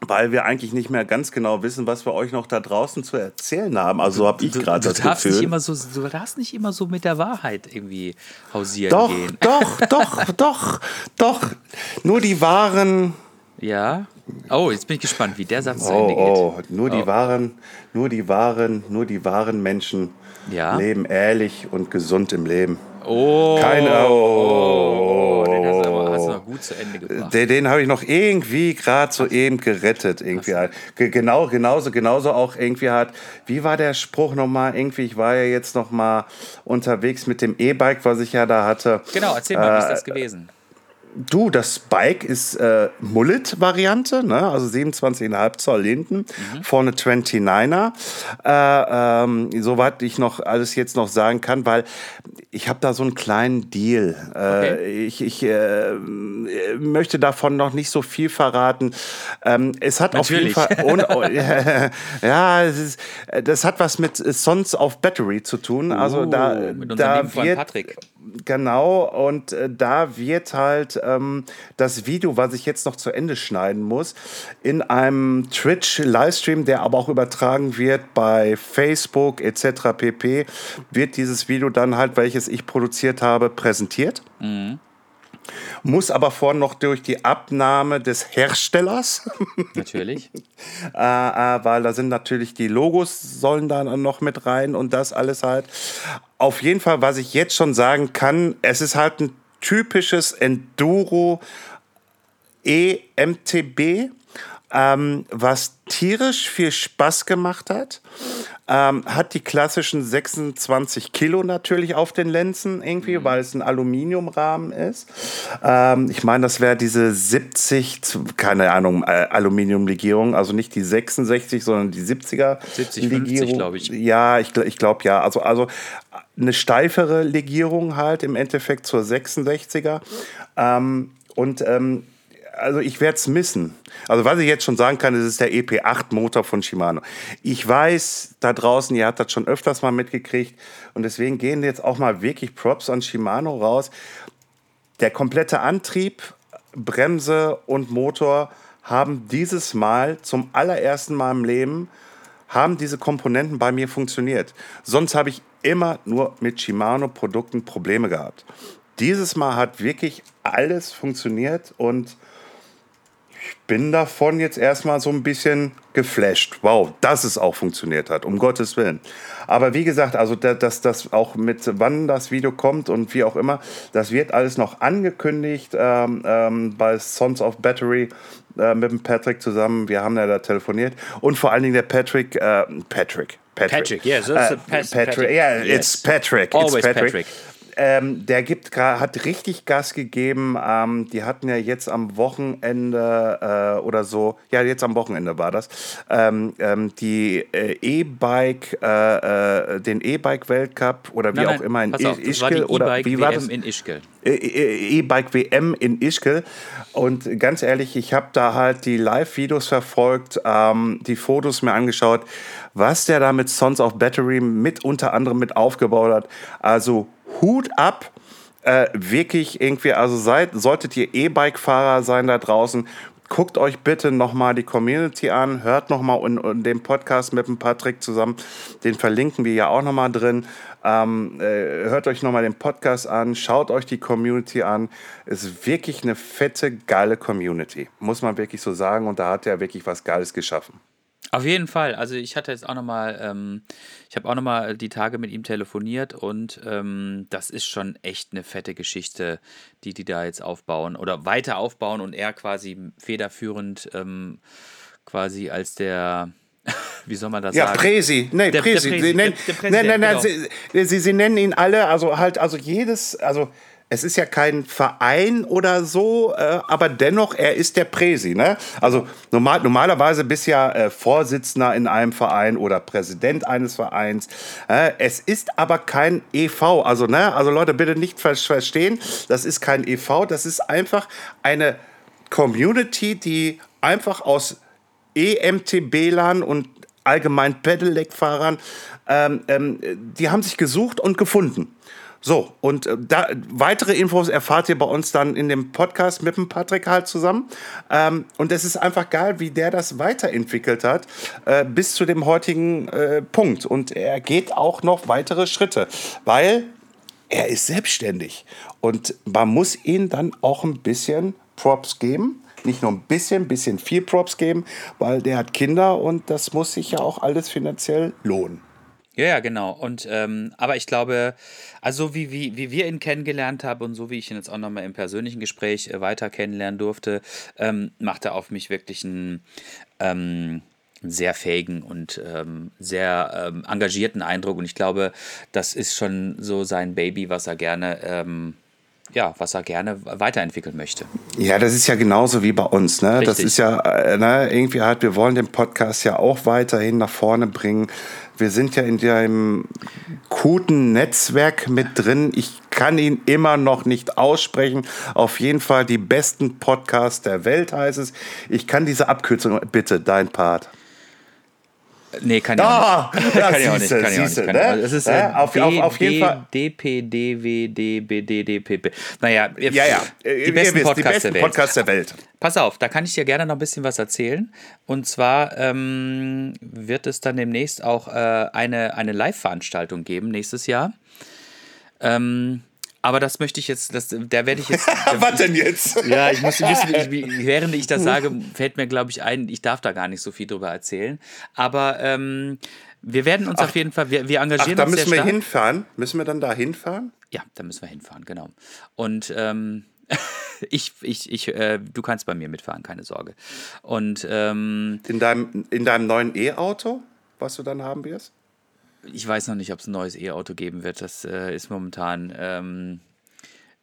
Weil wir eigentlich nicht mehr ganz genau wissen, was wir euch noch da draußen zu erzählen haben. Also so habe ich
du,
gerade das
darfst nicht
Gefühl.
immer so, du darfst nicht immer so mit der Wahrheit irgendwie hausieren
Doch,
gehen.
doch, doch, doch, doch. Nur die wahren
Ja. Oh, jetzt bin ich gespannt, wie der Satz zu
Oh,
Ende geht.
oh, nur die
Oh.
wahren, nur die wahren, nur die wahren Menschen
Ja.
leben ehrlich und gesund im Leben.
Oh,
Keine,
oh,
oh,
den hast du, aber, hast du noch gut zu Ende gebracht.
Den, den habe ich noch irgendwie gerade so eben gerettet. Irgendwie halt. Ge- Genau, genauso, genauso auch irgendwie hat. Wie war der Spruch nochmal? Irgendwie, ich war ja jetzt noch mal unterwegs mit dem E-Bike, was ich ja da hatte.
Genau, erzähl mal, wie ist
Äh,
das gewesen?
Du, das Bike ist äh, Mullet-Variante, ne? also 27,5 Zoll hinten,
Mhm.
vorne 29er. Äh, ähm, soweit ich noch alles jetzt noch sagen kann, weil ich habe da so einen kleinen Deal. Äh,
Okay.
Ich, ich äh, möchte davon noch nicht so viel verraten. Ähm, es hat auf jeden
Natürlich.
Fall... oh, ja, ist, das hat was mit Sons of Battery zu tun. Also da,
Uh, mit unserem
da wird,
Patrick.
Genau. Und äh, da wird halt ähm, das Video, was ich jetzt noch zu Ende schneiden muss, in einem Twitch-Livestream, der aber auch übertragen wird bei Facebook etc. pp, wird dieses Video dann halt, welches ich produziert habe, präsentiert. Mhm muss aber vorher noch durch die Abnahme des Herstellers.
Natürlich.
äh, äh, weil da sind natürlich die Logos sollen da noch mit rein und das alles halt. Auf jeden Fall, was ich jetzt schon sagen kann, es ist halt ein typisches Enduro EMTB ähm, was tierisch viel Spaß gemacht hat. Ähm, hat die klassischen 26 Kilo natürlich auf den Lenzen irgendwie, mhm. weil es ein Aluminiumrahmen ist. Ähm, ich meine, das wäre diese 70, keine Ahnung, äh, Aluminiumlegierung, also nicht die 66, sondern die 70er
70, Legierung. 50, glaube ich.
Ja, ich, ich glaube ja. Also, also eine steifere Legierung halt im Endeffekt zur 66er. Ähm, und ähm, also ich werde es missen. Also was ich jetzt schon sagen kann, ist, ist der EP8-Motor von Shimano. Ich weiß, da draußen, ihr habt das schon öfters mal mitgekriegt und deswegen gehen jetzt auch mal wirklich Props an Shimano raus. Der komplette Antrieb, Bremse und Motor haben dieses Mal zum allerersten Mal im Leben haben diese Komponenten bei mir funktioniert. Sonst habe ich immer nur mit Shimano-Produkten Probleme gehabt. Dieses Mal hat wirklich alles funktioniert und bin davon jetzt erstmal so ein bisschen geflasht. Wow, dass es auch funktioniert hat, um Gottes Willen. Aber wie gesagt, also dass das auch mit wann das Video kommt und wie auch immer, das wird alles noch angekündigt ähm, ähm, bei Sons of Battery äh, mit dem Patrick zusammen. Wir haben ja da telefoniert und vor allen Dingen der Patrick, äh, Patrick. Patrick,
Patrick yes,
uh, Patrick, Patrick, yeah, yes. it's Patrick.
Always
it's Patrick.
Patrick
ähm, der gibt, hat richtig Gas gegeben. Ähm, die hatten ja jetzt am Wochenende äh, oder so, ja, jetzt am Wochenende war das, ähm, ähm die äh, E-Bike, äh, äh den E-Bike-Weltcup oder wie nein, auch immer in
auf, Ischgl oder wie war das? in Ischgl.
Äh, äh, E-Bike WM in Ischgl. Und ganz ehrlich, ich habe da halt die Live-Videos verfolgt, ähm, die Fotos mir angeschaut, was der da mit Sons of Battery mit unter anderem mit aufgebaut hat. Also Hut ab. Äh, wirklich irgendwie, also seid, solltet ihr E-Bike-Fahrer sein da draußen, guckt euch bitte nochmal die Community an, hört nochmal in, in dem Podcast mit dem Patrick zusammen, den verlinken wir ja auch nochmal drin. Ähm, äh, hört euch nochmal den Podcast an, schaut euch die Community an. Ist wirklich eine fette, geile Community, muss man wirklich so sagen. Und da hat er wirklich was Geiles geschaffen.
Auf jeden Fall. Also ich hatte jetzt auch nochmal, ähm, ich habe auch nochmal die Tage mit ihm telefoniert und ähm, das ist schon echt eine fette Geschichte, die die da jetzt aufbauen oder weiter aufbauen und er quasi federführend ähm, quasi als der, wie soll man das
ja,
sagen?
Presi, nee,
der,
Presi.
Der Presi.
Sie nennen,
der, der Präsident,
nein, nein,
genau.
sie, sie, sie nennen ihn alle, also halt, also jedes, also es ist ja kein Verein oder so, äh, aber dennoch, er ist der Präsi. Ne? Also normal, normalerweise bist du ja äh, Vorsitzender in einem Verein oder Präsident eines Vereins. Äh, es ist aber kein EV. Also, ne? also Leute, bitte nicht verstehen, das ist kein EV, das ist einfach eine Community, die einfach aus EMTB-Lern und allgemein Pedelec-Fahrern, ähm, ähm, die haben sich gesucht und gefunden. So, und äh, da, weitere Infos erfahrt ihr bei uns dann in dem Podcast mit dem Patrick halt zusammen. Ähm, und es ist einfach geil, wie der das weiterentwickelt hat äh, bis zu dem heutigen äh, Punkt. Und er geht auch noch weitere Schritte, weil er ist selbstständig. Und man muss ihm dann auch ein bisschen Props geben nicht nur ein bisschen, ein bisschen viel Props geben, weil der hat Kinder und das muss sich ja auch alles finanziell lohnen.
Ja, ja, genau. Und ähm, aber ich glaube, also wie, wie, wie wir ihn kennengelernt haben und so wie ich ihn jetzt auch nochmal im persönlichen Gespräch äh, weiter kennenlernen durfte, ähm, macht er auf mich wirklich einen ähm, sehr fähigen und ähm, sehr ähm, engagierten Eindruck. Und ich glaube, das ist schon so sein Baby, was er gerne ähm, ja, was er gerne weiterentwickeln möchte.
Ja, das ist ja genauso wie bei uns. Ne? Das ist ja, äh, ne, irgendwie halt, wir wollen den Podcast ja auch weiterhin nach vorne bringen. Wir sind ja in dem guten Netzwerk mit drin. Ich kann ihn immer noch nicht aussprechen. Auf jeden Fall die besten Podcasts der Welt heißt es. Ich kann diese Abkürzung, bitte, dein Part.
Nee, kann ich
Ah,
auch nicht.
ja,
kann ich auch nicht.
siehste,
Kann ich auch nicht.
ne?
Es ist
Ja, auf- auf- auf jeden Fall.
DPDWDBDDPP. Naja,
Ja, ja.
Die besten
wisst,
Podcasts
die besten
der.
Podcasts der Welt.
Pass auf, da kann ich dir gerne noch ein bisschen was erzählen. Und zwar ähm, wird es dann demnächst auch äh, eine, eine Live-Veranstaltung geben, nächstes Jahr. Ähm, aber das möchte ich jetzt, das, da werde ich jetzt.
Was denn jetzt?
Ja, ich muss wissen, ich, während ich das sage, fällt mir, glaube ich, ein, ich darf da gar nicht so viel drüber erzählen. Aber ähm, wir werden uns auf jeden Fall, wir, wir
Ach,
engagieren
da
uns sehr
müssen wir
stark.
hinfahren. Müssen wir dann da hinfahren?
Ja, da müssen wir hinfahren, genau. Und ähm, ich, ich, ich, äh, du kannst bei mir mitfahren, keine Sorge. Und ähm,
In deinem, in deinem neuen E-Auto, was du dann haben wirst?
Ich weiß noch nicht, ob es ein neues E-Auto geben wird. Das äh, ist momentan ähm,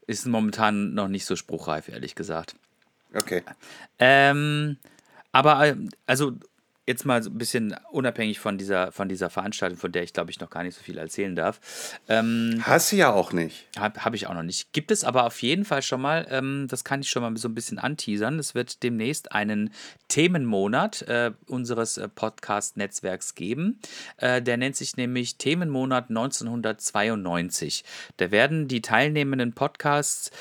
ist momentan noch nicht so spruchreif, ehrlich gesagt.
Okay.
Ähm, aber äh, also jetzt mal so ein bisschen unabhängig von dieser, von dieser Veranstaltung, von der ich glaube ich noch gar nicht so viel erzählen darf. Ähm,
Hast du ja auch nicht.
Habe hab ich auch noch nicht. Gibt es aber auf jeden Fall schon mal, ähm, das kann ich schon mal so ein bisschen anteasern. Es wird demnächst einen Themenmonat äh, unseres äh, Podcast-Netzwerks geben. Äh, der nennt sich nämlich Themenmonat 1992. Da werden die teilnehmenden Podcasts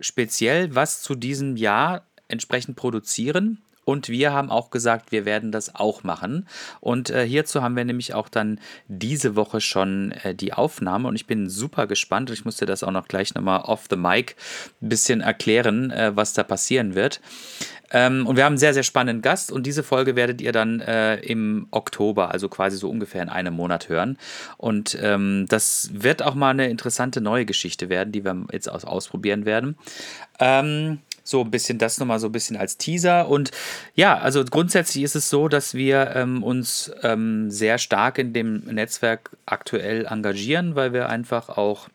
speziell was zu diesem Jahr entsprechend produzieren. Und wir haben auch gesagt, wir werden das auch machen. Und äh, hierzu haben wir nämlich auch dann diese Woche schon äh, die Aufnahme. Und ich bin super gespannt. Ich musste das auch noch gleich nochmal off the mic ein bisschen erklären, äh, was da passieren wird. Ähm, und wir haben einen sehr, sehr spannenden Gast. Und diese Folge werdet ihr dann äh, im Oktober, also quasi so ungefähr in einem Monat hören. Und ähm, das wird auch mal eine interessante neue Geschichte werden, die wir jetzt aus ausprobieren werden. Ähm, so ein bisschen das nochmal so ein bisschen als Teaser. Und ja, also grundsätzlich ist es so, dass wir ähm, uns ähm, sehr stark in dem Netzwerk aktuell engagieren, weil wir einfach auch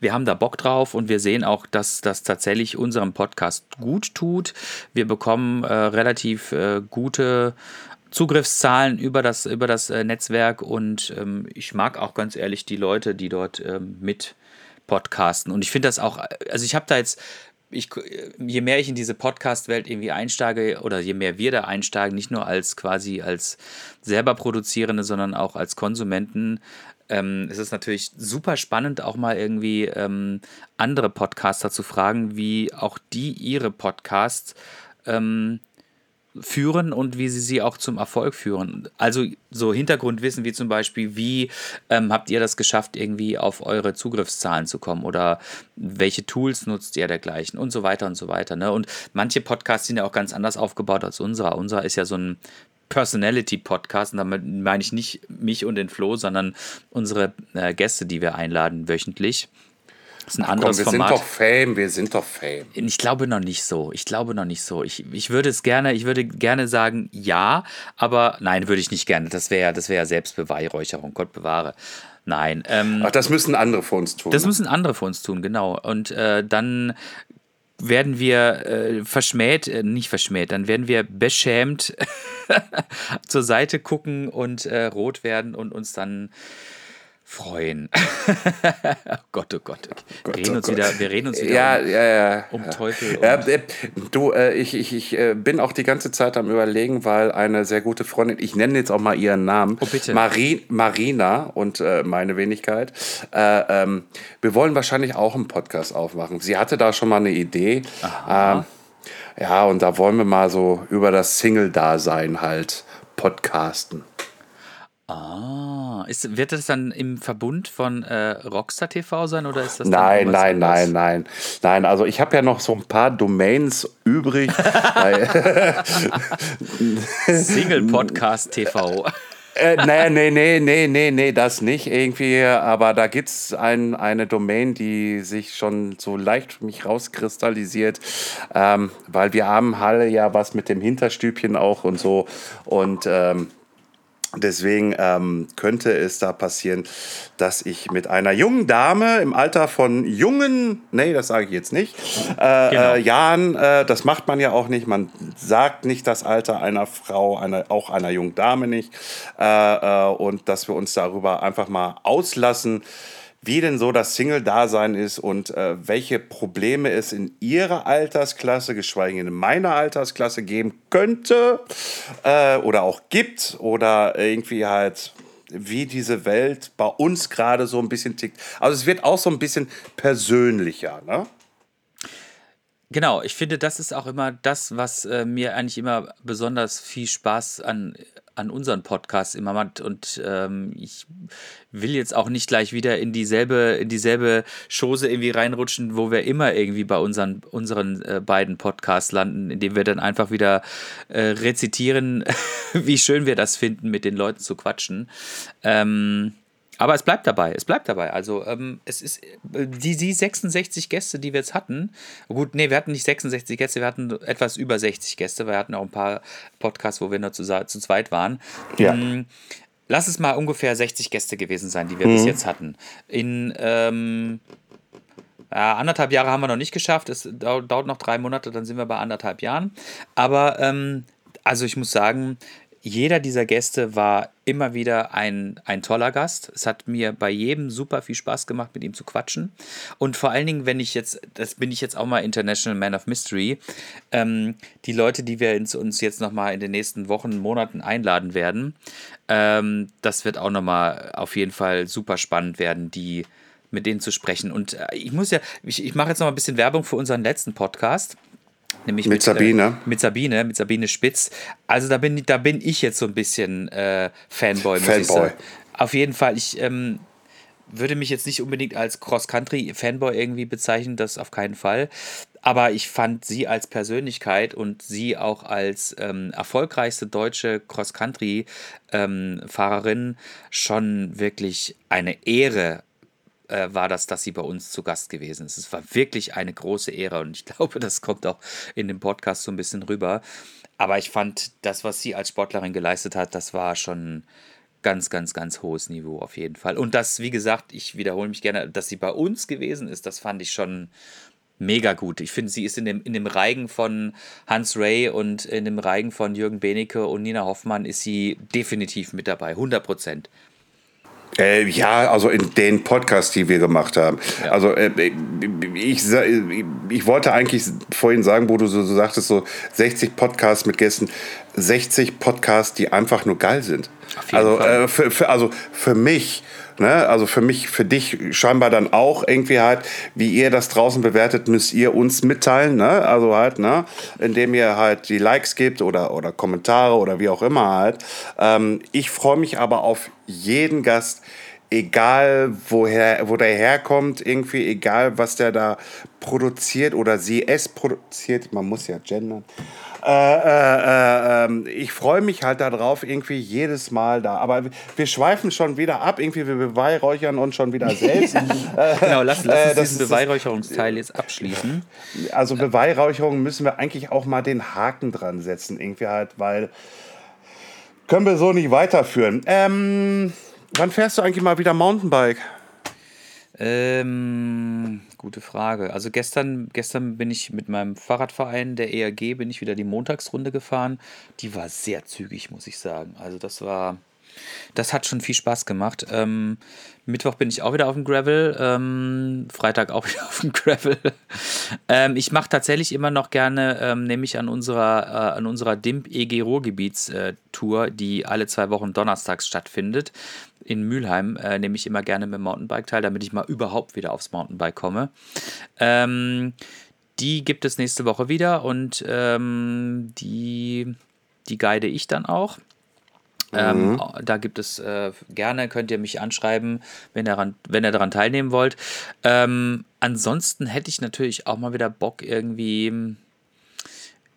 wir haben da Bock drauf und wir sehen auch, dass das tatsächlich unserem Podcast gut tut. Wir bekommen äh, relativ äh, gute Zugriffszahlen über das, über das äh, Netzwerk und ähm, ich mag auch ganz ehrlich die Leute, die dort ähm, mit podcasten. Und ich finde das auch, also ich habe da jetzt ich, je mehr ich in diese Podcast-Welt irgendwie einsteige oder je mehr wir da einsteigen, nicht nur als quasi als selber Produzierende, sondern auch als Konsumenten, ähm, es ist natürlich super spannend, auch mal irgendwie ähm, andere Podcaster zu fragen, wie auch die ihre Podcasts ähm, führen und wie sie sie auch zum Erfolg führen. Also so Hintergrundwissen wie zum Beispiel, wie ähm, habt ihr das geschafft, irgendwie auf eure Zugriffszahlen zu kommen oder welche Tools nutzt ihr dergleichen und so weiter und so weiter. Ne? Und manche Podcasts sind ja auch ganz anders aufgebaut als unserer. Unserer ist ja so ein Personality-Podcast und damit meine ich nicht mich und den Flo, sondern unsere äh, Gäste, die wir einladen wöchentlich. Das ist ein
Komm,
anderes
wir
Format.
sind doch Fame, wir sind doch Fame.
Ich glaube noch nicht so. Ich glaube noch nicht so. Ich, ich würde es gerne, ich würde gerne sagen, ja, aber nein, würde ich nicht gerne. Das wäre das wäre Selbstbeweihräucherung, Gott bewahre. Nein. Ähm,
Ach, das müssen andere für uns tun.
das müssen andere für uns tun, genau. Und äh, dann werden wir äh, verschmäht, äh, nicht verschmäht, dann werden wir beschämt zur Seite gucken und äh, rot werden und uns dann freuen. oh Gott, oh Gott. Wir reden,
oh
uns
Gott.
wieder, wir reden uns wieder
ja,
um,
ja, ja.
um Teufel.
Ja, äh, du, äh, ich, ich, ich äh, bin auch die ganze Zeit am Überlegen, weil eine sehr gute Freundin, ich nenne jetzt auch mal ihren Namen,
Oh, bitte.
Mari Marina und äh, meine Wenigkeit, äh, ähm, wir wollen wahrscheinlich auch einen Podcast aufmachen. Sie hatte da schon mal eine Idee. Ähm, ja, und da wollen wir mal so über das Single-Dasein halt podcasten.
Ah, ist, wird das dann im Verbund von äh, Rockstar TV sein oder ist das
Nein, nein, nein, nein. Nein, also ich habe ja noch so ein paar Domains übrig.
Single Podcast TV.
Äh, nee, nee, nee, nee, nee, nee, das nicht irgendwie. Aber da gibt es ein, eine Domain, die sich schon so leicht für mich rauskristallisiert, ähm, weil wir haben alle ja was mit dem Hinterstübchen auch und so. Und ähm, deswegen ähm, könnte es da passieren, dass ich mit einer jungen Dame im Alter von jungen, nee, das sage ich jetzt nicht, äh,
Genau.
äh, Jahren, äh, das macht man ja auch nicht, man sagt nicht das Alter einer Frau, einer, auch einer jungen Dame nicht, äh, äh, und dass wir uns darüber einfach mal auslassen, wie denn so das Single-Dasein ist und äh, welche Probleme es in ihrer Altersklasse, geschweige denn in meiner Altersklasse geben könnte äh, oder auch gibt oder irgendwie halt wie diese Welt bei uns gerade so ein bisschen tickt. Also es wird auch so ein bisschen persönlicher, ne?
Genau, ich finde, das ist auch immer das, was äh, mir eigentlich immer besonders viel Spaß an, an unseren Podcasts immer macht. Und ähm, ich will jetzt auch nicht gleich wieder in dieselbe, in dieselbe Chose irgendwie reinrutschen, wo wir immer irgendwie bei unseren, unseren äh, beiden Podcasts landen, indem wir dann einfach wieder äh, rezitieren, wie schön wir das finden, mit den Leuten zu quatschen. Ähm, aber es bleibt dabei, es bleibt dabei. Also ähm, es ist äh, die, die 66 Gäste, die wir jetzt hatten. Gut, nee, wir hatten nicht 66 Gäste, wir hatten etwas über 60 Gäste. Wir hatten auch ein paar Podcasts, wo wir nur zu, zu zweit waren.
Ja.
Ähm, lass es mal ungefähr 60 Gäste gewesen sein, die wir
Mhm.
bis jetzt hatten. In ähm, ja, anderthalb Jahre haben wir noch nicht geschafft. Es dau- dauert noch drei Monate, dann sind wir bei anderthalb Jahren. Aber ähm, also ich muss sagen, jeder dieser Gäste war immer wieder ein, ein toller Gast. Es hat mir bei jedem super viel Spaß gemacht, mit ihm zu quatschen. Und vor allen Dingen, wenn ich jetzt, das bin ich jetzt auch mal International Man of Mystery, ähm, die Leute, die wir ins, uns jetzt nochmal in den nächsten Wochen, Monaten einladen werden, ähm, das wird auch nochmal auf jeden Fall super spannend werden, die mit denen zu sprechen. Und äh, ich muss ja, ich, ich mache jetzt noch mal ein bisschen Werbung für unseren letzten Podcast. Nämlich
Mit Sabine.
Äh, mit Sabine, mit Sabine Spitz. Also da bin, da bin ich jetzt so ein bisschen äh, Fanboy,
Fanboy.
Auf jeden Fall, ich ähm, würde mich jetzt nicht unbedingt als Cross-Country-Fanboy irgendwie bezeichnen, das auf keinen Fall. Aber ich fand sie als Persönlichkeit und sie auch als ähm, erfolgreichste deutsche Cross-Country-Fahrerin schon wirklich eine Ehre äh, war das, dass sie bei uns zu Gast gewesen ist. Es war wirklich eine große Ehre und ich glaube, das kommt auch in dem Podcast so ein bisschen rüber. Aber ich fand, das, was sie als Sportlerin geleistet hat, das war schon ganz, ganz, ganz hohes Niveau auf jeden Fall. Und das, wie gesagt, ich wiederhole mich gerne, dass sie bei uns gewesen ist, das fand ich schon mega gut. Ich finde, sie ist in dem, in dem Reigen von Hans Ray und in dem Reigen von Jürgen Benecke und Nina Hoffmann ist sie definitiv mit dabei, 100 Prozent.
Äh, ja, also in den Podcasts, die wir gemacht haben.
Ja.
Also äh, ich, ich wollte eigentlich vorhin sagen, wo du so, so sagtest, so 60 Podcasts mit Gästen, 60 Podcasts, die einfach nur geil sind. Also, äh, für, für, also für mich, ne, also für mich, für dich scheinbar dann auch irgendwie halt, wie ihr das draußen bewertet, müsst ihr uns mitteilen, ne? Also halt, ne, indem ihr halt die Likes gebt oder, oder Kommentare oder wie auch immer halt. Ähm, ich freue mich aber auf jeden Gast, egal woher, wo der herkommt, irgendwie, egal was der da produziert oder sie es produziert, man muss ja gendern. Äh, äh, äh, ähm, ich freue mich halt darauf, irgendwie jedes Mal da. Aber wir schweifen schon wieder ab, irgendwie, wir beweihräuchern uns schon wieder selbst.
Genau, lass, lass
Äh,
uns
das
diesen Beweihräucherungsteil jetzt abschließen.
Also Beweihräucherung müssen wir eigentlich auch mal den Haken dran setzen, irgendwie halt, weil können wir so nicht weiterführen. Ähm, wann fährst du eigentlich mal wieder Mountainbike?
Ähm, gute Frage. Also gestern, gestern bin ich mit meinem Fahrradverein, der ERG, bin ich wieder die Montagsrunde gefahren. Die war sehr zügig, muss ich sagen. Also das war, das hat schon viel Spaß gemacht. Ähm, Mittwoch bin ich auch wieder auf dem Gravel, ähm, Freitag auch wieder auf dem Gravel. ähm, ich mache tatsächlich immer noch gerne, ähm, nämlich an unserer, äh, an unserer DIMP EG Ruhrgebiets-Tour, die alle zwei Wochen donnerstags stattfindet. In Mülheim äh, nehme ich immer gerne mit dem Mountainbike teil, damit ich mal überhaupt wieder aufs Mountainbike komme. Ähm, die gibt es nächste Woche wieder und ähm, die, die guide ich dann auch. Ähm, da gibt es äh, gerne, könnt ihr mich anschreiben, wenn ihr, daran, wenn ihr daran teilnehmen wollt. Ähm, ansonsten hätte ich natürlich auch mal wieder Bock irgendwie in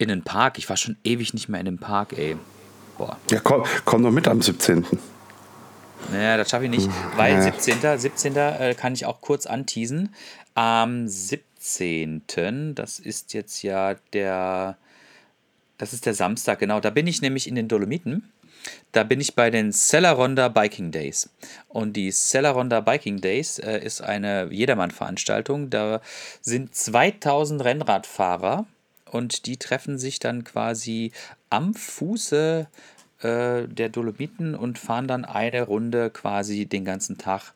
den Park. Ich war schon ewig nicht mehr in dem Park, ey. Boah.
Ja, komm, komm doch mit am 17.
Naja, das schaffe ich nicht, weil 17. 17. Äh, kann ich auch kurz anteasen. Am 17. Das ist jetzt ja der. Das ist der Samstag, genau. Da bin ich nämlich in den Dolomiten. Da bin ich bei den Cellaronda Biking Days. Und die Cellaronda Biking Days äh, ist eine Jedermann-Veranstaltung. Da sind 2000 Rennradfahrer und die treffen sich dann quasi am Fuße äh, der Dolomiten und fahren dann eine Runde quasi den ganzen Tag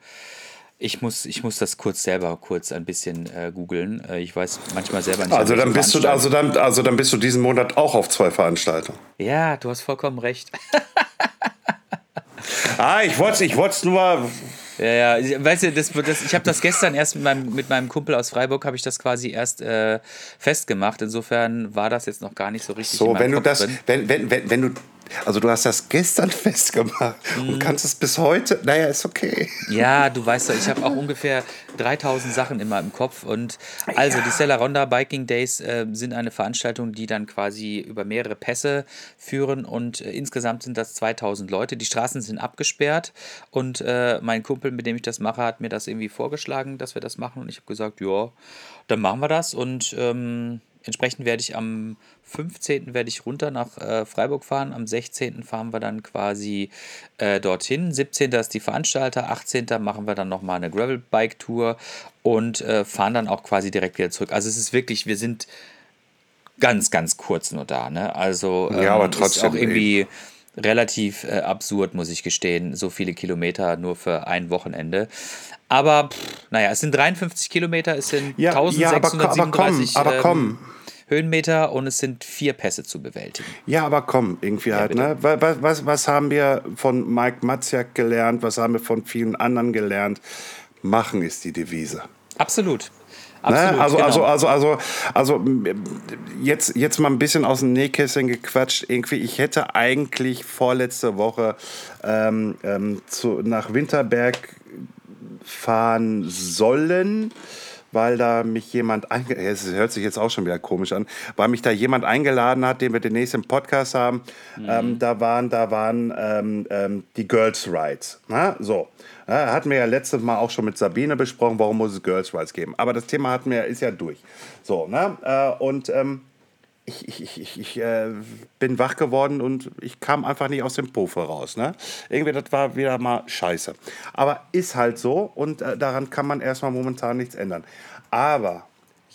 Ich muss, ich muss das kurz selber kurz ein bisschen äh, googeln. Äh, ich weiß manchmal selber nicht.
Also
an
dann bist du also dann also dann bist du diesen Monat auch auf zwei Veranstaltungen.
Ja, du hast vollkommen recht.
Ah, ich wollte ich wollte nur
Ja, ja, weißt du, das, das, ich habe das gestern erst mit meinem, mit meinem Kumpel aus Freiburg, habe ich das quasi erst äh, festgemacht. Insofern war das jetzt noch gar nicht so richtig.
so, wenn du
Kopf
das
drin.
wenn wenn wenn, wenn du also du hast das gestern festgemacht
Mhm.
und kannst es bis heute. Naja, ist okay.
Ja, du weißt doch, ich habe auch ungefähr 3000 Sachen immer im Kopf. Und also die Stella Ronda Biking Days äh, sind eine Veranstaltung, die dann quasi über mehrere Pässe führen. Und äh, insgesamt sind das 2000 Leute. Die Straßen sind abgesperrt. Und äh, mein Kumpel, mit dem ich das mache, hat mir das irgendwie vorgeschlagen, dass wir das machen. Und ich habe gesagt, ja, dann machen wir das. Und ähm, entsprechend werde ich am 15. werde ich runter nach äh, Freiburg fahren. Am 16. fahren wir dann quasi äh, dorthin. 17. ist die Veranstalter. 18. machen wir dann nochmal eine Gravel-Bike-Tour und äh, fahren dann auch quasi direkt wieder zurück. Also es ist wirklich, wir sind ganz, ganz kurz nur da. Ne? Also ähm,
Ja, aber
ist
trotzdem,
auch irgendwie relativ äh, absurd, muss ich gestehen. So viele Kilometer nur für ein Wochenende. Aber pff, naja, es sind 53 Kilometer, es sind
Ja, ja, aber ko- aber komm,
1637
aber
ähm,
komm.
Höhenmeter und es sind vier Pässe zu bewältigen.
Ja, aber komm, irgendwie halt, ne? Wa- wa- Was, was haben wir von Mike Matziak gelernt? Was haben wir von vielen anderen gelernt? Machen ist die Devise.
Absolut.
Ne?
Absolut
Also,
genau.
also, also, also, also, jetzt, jetzt mal ein bisschen aus dem Nähkästchen gequatscht. Irgendwie, ich hätte eigentlich vorletzte Woche ähm, ähm, zu, nach Winterberg fahren sollen, weil da mich jemand es hört sich jetzt auch schon wieder komisch an, weil mich da jemand eingeladen hat, den wir demnächst im Podcast haben. Ähm, da waren, da waren ähm, ähm, die Girls Rides. Na, so. Ja, hatten wir ja letztes Mal auch schon mit Sabine besprochen, warum muss es Girls Rides geben. Aber das Thema hatten wir, ist ja durch. So, ne? Äh, und ähm, ich, ich, ich, ich, äh, bin wach geworden und ich kam einfach nicht aus dem Puffer raus. Ne? Irgendwie, das war wieder mal scheiße. Aber ist halt so und äh, daran kann man erstmal momentan nichts ändern. Aber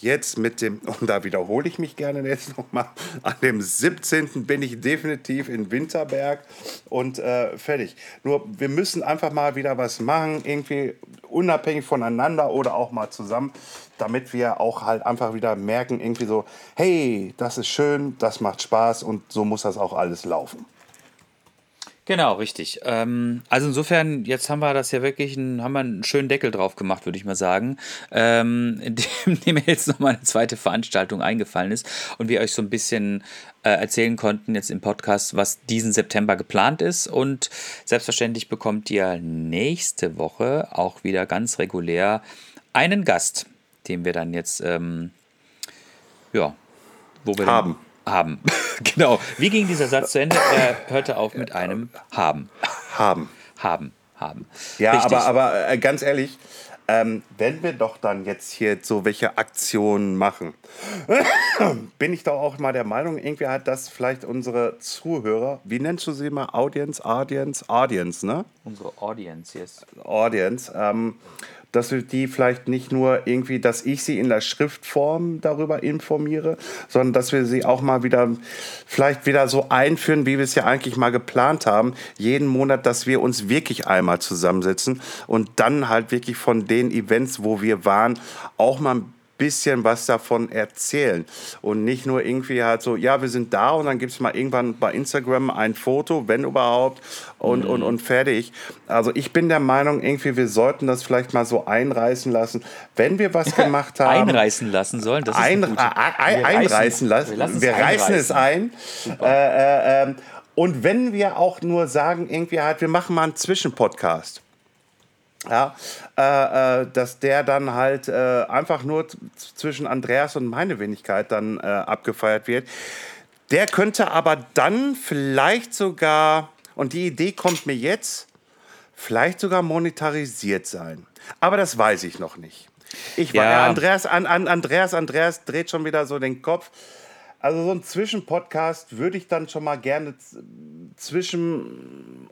jetzt mit dem, und da wiederhole ich mich gerne jetzt nochmal, an dem 17. bin ich definitiv in Winterberg und äh, fertig. Nur wir müssen einfach mal wieder was machen, irgendwie unabhängig voneinander oder auch mal zusammen, damit wir auch halt einfach wieder merken, irgendwie so, hey, das ist schön, das macht Spaß und so muss das auch alles laufen.
Genau, richtig. Ähm, also insofern, jetzt haben wir das ja wirklich, einen, haben wir einen schönen Deckel drauf gemacht, würde ich mal sagen, ähm, indem, mir jetzt nochmal eine zweite Veranstaltung eingefallen ist und wir euch so ein bisschen äh, erzählen konnten jetzt im Podcast, was diesen September geplant ist. Und selbstverständlich bekommt ihr nächste Woche auch wieder ganz regulär einen Gast, den wir dann jetzt, ähm, ja, wo wir
Haben.
Den, haben. genau. Wie ging dieser Satz zu Ende? Er hörte auf mit einem haben.
Haben.
Haben. Haben.
Ja,
Richtig.
aber, aber äh, ganz ehrlich, ähm, wenn wir doch dann jetzt hier so welche Aktionen machen, bin ich doch auch mal der Meinung, irgendwie hat das vielleicht unsere Zuhörer, wie nennst du sie mal? Audience, Audience, Audience, ne?
Unsere Audience, yes.
Audience, ähm, dass wir die vielleicht nicht nur irgendwie, dass ich sie in der Schriftform darüber informiere, sondern dass wir sie auch mal wieder, vielleicht wieder so einführen, wie wir es ja eigentlich mal geplant haben, jeden Monat, dass wir uns wirklich einmal zusammensetzen und dann halt wirklich von den Events, wo wir waren, auch mal ein bisschen was davon erzählen und nicht nur irgendwie halt so, ja, wir sind da und dann gibt es mal irgendwann bei Instagram ein Foto, wenn überhaupt, und, und, und fertig. Also ich bin der Meinung, irgendwie, wir sollten das vielleicht mal so einreißen lassen, wenn wir was gemacht haben.
Einreißen lassen sollen. Das ist
ein,
gute-
ein,
Wir
einreißen lassen.
Wir,
Wir, reißen es ein. Äh, äh, ähm, und wenn wir auch nur sagen, irgendwie halt, wir machen mal einen Zwischenpodcast. Ja, äh, äh, dass der dann halt äh, einfach nur zwischen Andreas und meine Wenigkeit dann äh, abgefeiert wird. Der könnte aber dann vielleicht sogar, und die Idee kommt mir jetzt, vielleicht sogar monetarisiert sein. Aber das weiß ich noch nicht. Ich war,
Ja.
Andreas, an, an, Andreas, Andreas dreht schon wieder so den Kopf. Also so ein Zwischenpodcast würde ich dann schon mal gerne zwischen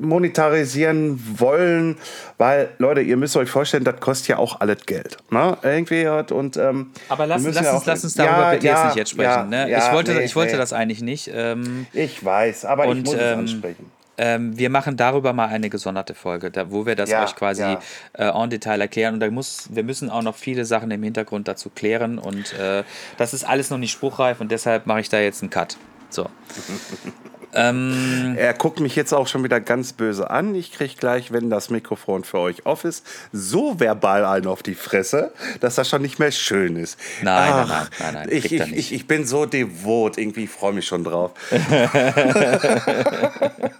monetarisieren wollen, weil Leute, ihr müsst euch vorstellen, das kostet ja auch alles Geld, ne? Irgendwie hat und ähm,
Aber lass, lass,
ja
uns, lass uns darüber
Ja,
bitte
ja,
jetzt nicht jetzt sprechen.
ja,
ne? ich wollte,
nee,
ich wollte
nee.
das eigentlich nicht. Ähm,
Ich weiß, aber ich
Und,
muss es
ähm,
ansprechen.
Ähm, wir machen darüber mal eine gesonderte Folge, da, wo wir das
Ja,
euch quasi
ja.
äh, en Detail erklären. Und da muss, wir müssen auch noch viele Sachen im Hintergrund dazu klären. Und äh, das ist alles noch nicht spruchreif und deshalb mache ich da jetzt einen Cut. So.
Er guckt mich jetzt auch schon wieder ganz böse an. Ich kriege gleich, wenn das Mikrofon für euch off ist, so verbal einen auf die Fresse, dass das schon nicht mehr schön ist.
Nein, nein, nein, nein, nein,
Ich, ich, ich, ich bin so devot, irgendwie freue mich schon drauf.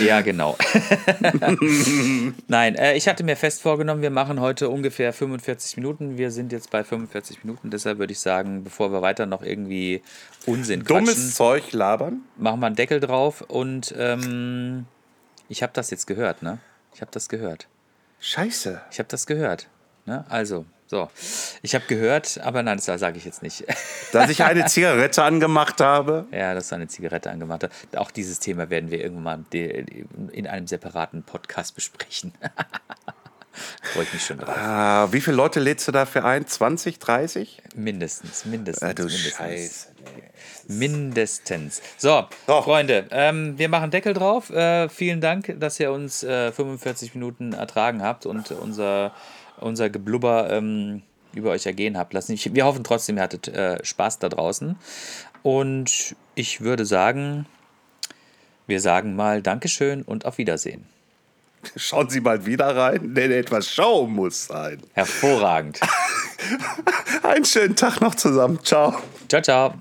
Ja, genau. Nein, äh, ich hatte mir fest vorgenommen, wir machen heute ungefähr 45 Minuten. Wir sind jetzt bei 45 Minuten, deshalb würde ich sagen, bevor wir weiter noch irgendwie Unsinn quatschen,
Dummes Zeug labern.
machen wir einen Deckel drauf und ähm, ich habe das jetzt gehört, ne? Ich habe das gehört.
Scheiße.
Ich habe das gehört. Ne? Also, so. Ich habe gehört, aber nein, das sage ich jetzt nicht.
Dass ich eine Zigarette angemacht habe.
ja, dass du eine Zigarette angemacht hast. Auch dieses Thema werden wir irgendwann mal in einem separaten Podcast besprechen. Freue ich mich schon drauf.
Ah, wie viele Leute lädst du dafür ein? 20, 30?
Mindestens, mindestens.
Ah, du
mindestens.
Scheiße.
Mindestens. So,
So.
Freunde, ähm, wir machen Deckel drauf. Äh, vielen Dank, dass ihr uns äh, 45 Minuten ertragen habt und unser, unser Geblubber ähm, über euch ergehen habt lassen. Ich, wir hoffen trotzdem, ihr hattet äh, Spaß da draußen. Und ich würde sagen, wir sagen mal Dankeschön und auf Wiedersehen.
Schauen Sie mal wieder rein, denn etwas Show muss sein.
Hervorragend.
Einen schönen Tag noch zusammen. Ciao.
ciao, ciao.